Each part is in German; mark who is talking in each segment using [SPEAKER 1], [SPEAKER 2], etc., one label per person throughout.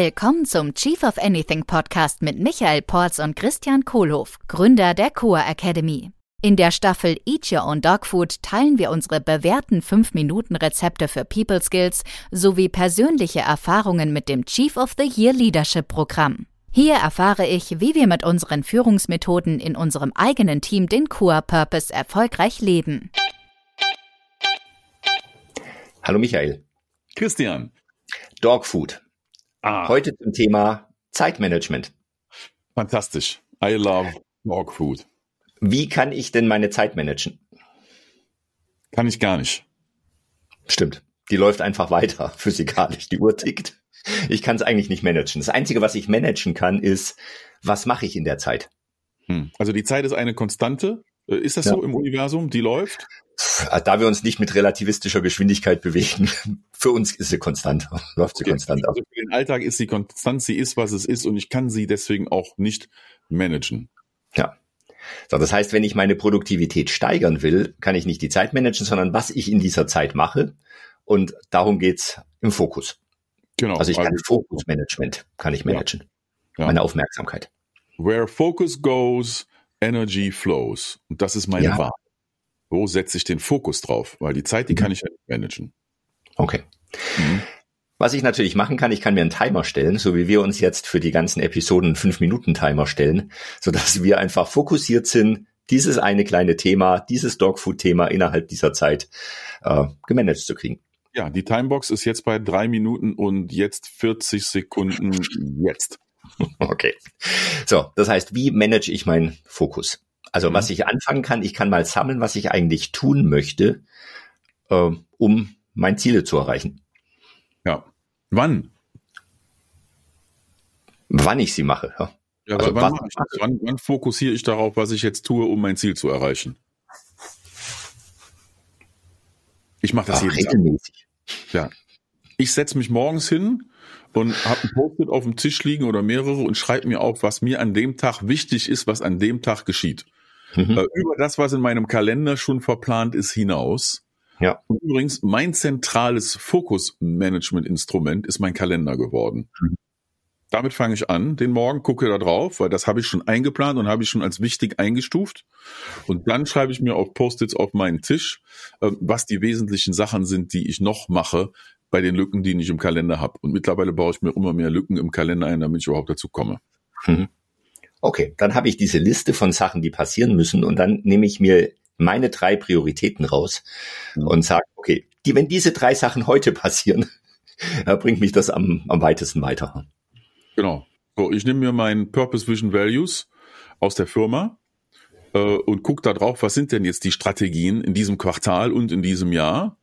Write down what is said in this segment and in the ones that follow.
[SPEAKER 1] Willkommen zum Chief of Anything Podcast mit Michael Porz und Christian Kohlhoff, Gründer der Coa Academy. In der Staffel Eat Your Own Dog Food teilen wir unsere bewährten 5-Minuten-Rezepte für People Skills sowie persönliche Erfahrungen mit dem Chief of the Year Leadership Programm. Hier erfahre ich, wie wir mit unseren Führungsmethoden in unserem eigenen Team den Coa Purpose erfolgreich leben.
[SPEAKER 2] Hallo Michael.
[SPEAKER 3] Christian.
[SPEAKER 2] Dogfood. Ah. Heute zum Thema Zeitmanagement.
[SPEAKER 3] Fantastisch. I love Dogfood.
[SPEAKER 2] Wie kann ich denn meine Zeit managen?
[SPEAKER 3] Kann ich gar nicht.
[SPEAKER 2] Stimmt. Die läuft einfach weiter, physikalisch. Die Uhr tickt. Ich kann es eigentlich nicht managen. Das Einzige, was ich managen kann, ist, was mache ich in der Zeit?
[SPEAKER 3] Hm. Also die Zeit ist eine Konstante. Äh, ist das ja. so im Universum? Die läuft?
[SPEAKER 2] Da wir uns nicht mit relativistischer Geschwindigkeit bewegen, für uns ist sie konstant, läuft sie okay. konstant
[SPEAKER 3] ab. Also für den Alltag ist sie konstant, sie ist, was es ist und ich kann sie deswegen auch nicht managen.
[SPEAKER 2] Ja. So, das heißt, wenn ich meine Produktivität steigern will, kann ich nicht die Zeit managen, sondern was ich in dieser Zeit mache. Und darum geht's im Fokus. Genau. Also ich kann also, Fokusmanagement kann ich managen. Ja. Ja. Meine Aufmerksamkeit.
[SPEAKER 3] Where focus goes, energy flows. Und das ist meine ja. Wahl wo setze ich den Fokus drauf? Weil die Zeit, die mhm. kann ich ja nicht managen.
[SPEAKER 2] Okay. Mhm. Was ich natürlich machen kann, ich kann mir einen Timer stellen, so wie wir uns jetzt für die ganzen Episoden fünf Minuten Timer stellen, so dass wir einfach fokussiert sind, dieses eine kleine Thema, dieses Dogfood-Thema innerhalb dieser Zeit äh, gemanagt zu kriegen.
[SPEAKER 3] Ja, die Timebox ist jetzt bei drei Minuten und jetzt 40 Sekunden jetzt.
[SPEAKER 2] Okay. So, das heißt, wie manage ich meinen Fokus? Also mhm. was ich anfangen kann, ich kann mal sammeln, was ich eigentlich tun möchte, äh, um mein Ziele zu erreichen.
[SPEAKER 3] Ja. Wann?
[SPEAKER 2] Wann ich sie mache.
[SPEAKER 3] Ja, ja also wann, mache ich? Wann, wann fokussiere ich darauf, was ich jetzt tue, um mein Ziel zu erreichen? Ich mache das Ach, jeden regelmäßig. Tag. Ja. Ich setze mich morgens hin und habe ein Post-it auf dem Tisch liegen oder mehrere und schreibe mir auf, was mir an dem Tag wichtig ist, was an dem Tag geschieht. Mhm. Äh, über das, was in meinem Kalender schon verplant ist, hinaus. Ja. Und übrigens, mein zentrales Fokus-Management-Instrument ist mein Kalender geworden. Mhm. Damit fange ich an, den Morgen, gucke da drauf, weil das habe ich schon eingeplant und habe ich schon als wichtig eingestuft. Und dann schreibe ich mir auf Post-its auf meinen Tisch, äh, was die wesentlichen Sachen sind, die ich noch mache bei den Lücken, die ich im Kalender habe. Und mittlerweile baue ich mir immer mehr Lücken im Kalender ein, damit ich überhaupt dazu komme. Mhm.
[SPEAKER 2] Okay, dann habe ich diese Liste von Sachen, die passieren müssen und dann nehme ich mir meine drei Prioritäten raus mhm. und sage, okay, die, wenn diese drei Sachen heute passieren, bringt mich das am, am weitesten weiter.
[SPEAKER 3] Genau. So, ich nehme mir meinen Purpose Vision Values aus der Firma äh, und gucke da drauf, was sind denn jetzt die Strategien in diesem Quartal und in diesem Jahr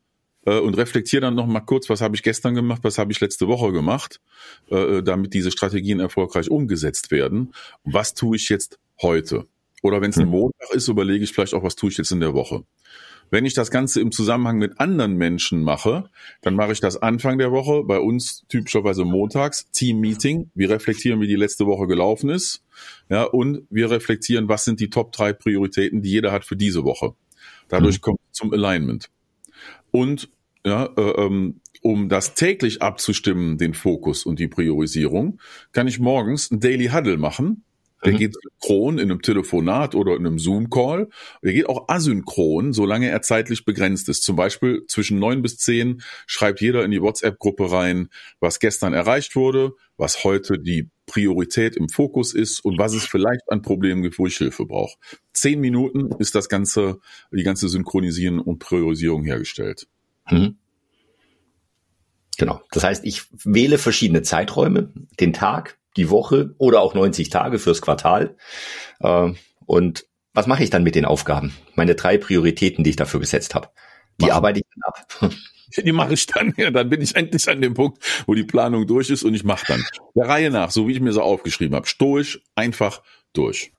[SPEAKER 3] äh, und reflektiere dann noch mal kurz, was habe ich gestern gemacht, was habe ich letzte Woche gemacht, äh, damit diese Strategien erfolgreich umgesetzt werden. was tue ich jetzt heute? Oder wenn es ein hm. Montag ist, überlege ich vielleicht auch, was tue ich jetzt in der Woche. Wenn ich das Ganze im Zusammenhang mit anderen Menschen mache, dann mache ich das Anfang der Woche, bei uns typischerweise montags, Team-Meeting. Wir reflektieren, wie die letzte Woche gelaufen ist. Ja, und wir reflektieren, was sind die Top drei Prioritäten, die jeder hat für diese Woche. Dadurch mhm. kommt zum Alignment. Und ja, äh, ähm, um das täglich abzustimmen, den Fokus und die Priorisierung, kann ich morgens ein Daily Huddle machen. Der mhm. geht synchron in einem Telefonat oder in einem Zoom-Call. Der geht auch asynchron, solange er zeitlich begrenzt ist. Zum Beispiel zwischen neun bis zehn schreibt jeder in die WhatsApp-Gruppe rein, was gestern erreicht wurde, was heute die Priorität im Fokus ist und was es vielleicht an Problemen gibt, wo ich Hilfe brauche. Zehn Minuten ist das ganze, die ganze Synchronisieren und Priorisierung hergestellt. Mhm.
[SPEAKER 2] Genau. Das heißt, ich wähle verschiedene Zeiträume, den Tag, die Woche oder auch 90 Tage fürs Quartal. Äh, und was mache ich dann mit den Aufgaben? Meine drei Prioritäten, die ich dafür gesetzt habe. Die Mach. arbeite ich dann ab.
[SPEAKER 3] Die mache ich dann. Ja, dann bin ich endlich an dem Punkt, wo die Planung durch ist und ich mache dann der Reihe nach, so wie ich mir so aufgeschrieben habe, stoisch, einfach durch.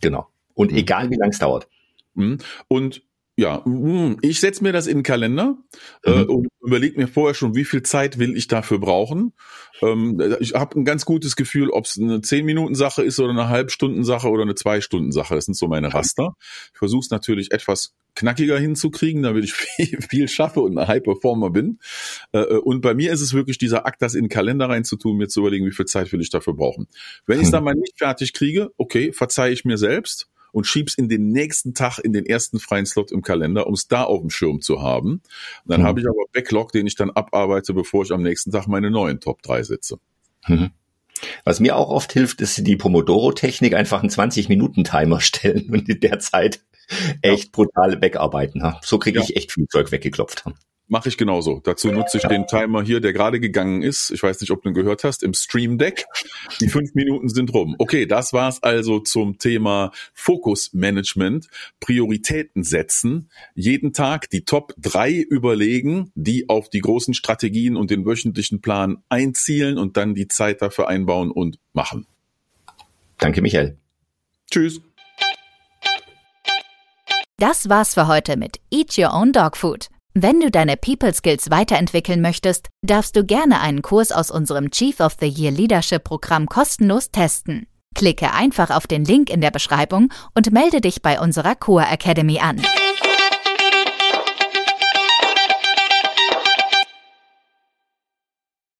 [SPEAKER 2] Genau. Und mhm. egal wie lang es dauert.
[SPEAKER 3] Mhm. Und ja, mm, ich setze mir das in den Kalender äh, mhm. und überlege mir vorher schon, wie viel Zeit will ich dafür brauchen. Ähm, ich habe ein ganz gutes Gefühl, ob es eine 10-Minuten-Sache ist oder eine Halbstunden-Sache oder eine Zwei-Stunden-Sache. Das sind so meine Raster. Ich versuche es natürlich etwas knackiger hinzukriegen, damit ich viel, viel schaffe und ein High Performer bin. Äh, äh, und bei mir ist es wirklich dieser Akt, das in den Kalender reinzutun, mir zu überlegen, wie viel Zeit will ich dafür brauchen. Wenn ich es dann mal nicht fertig kriege, okay, verzeihe ich mir selbst und schieb's in den nächsten Tag in den ersten freien Slot im Kalender, um es da auf dem Schirm zu haben. Und dann mhm. habe ich aber Backlog, den ich dann abarbeite, bevor ich am nächsten Tag meine neuen Top 3 setze. Mhm.
[SPEAKER 2] Was mir auch oft hilft, ist die Pomodoro-Technik, einfach einen 20-Minuten-Timer stellen und in der Zeit echt brutal wegarbeiten. So kriege ich echt viel Zeug weggeklopft.
[SPEAKER 3] Mache ich genauso. Dazu nutze ich den Timer hier, der gerade gegangen ist. Ich weiß nicht, ob du ihn gehört hast, im Stream Deck. Die fünf Minuten sind rum. Okay, das war's also zum Thema Fokusmanagement, Prioritäten setzen, jeden Tag die Top drei überlegen, die auf die großen Strategien und den wöchentlichen Plan einzielen und dann die Zeit dafür einbauen und machen.
[SPEAKER 2] Danke, Michael.
[SPEAKER 3] Tschüss.
[SPEAKER 1] Das war's für heute mit Eat Your Own Dog Food. Wenn du deine People Skills weiterentwickeln möchtest, darfst du gerne einen Kurs aus unserem Chief of the Year Leadership Programm kostenlos testen. Klicke einfach auf den Link in der Beschreibung und melde dich bei unserer Core Academy an.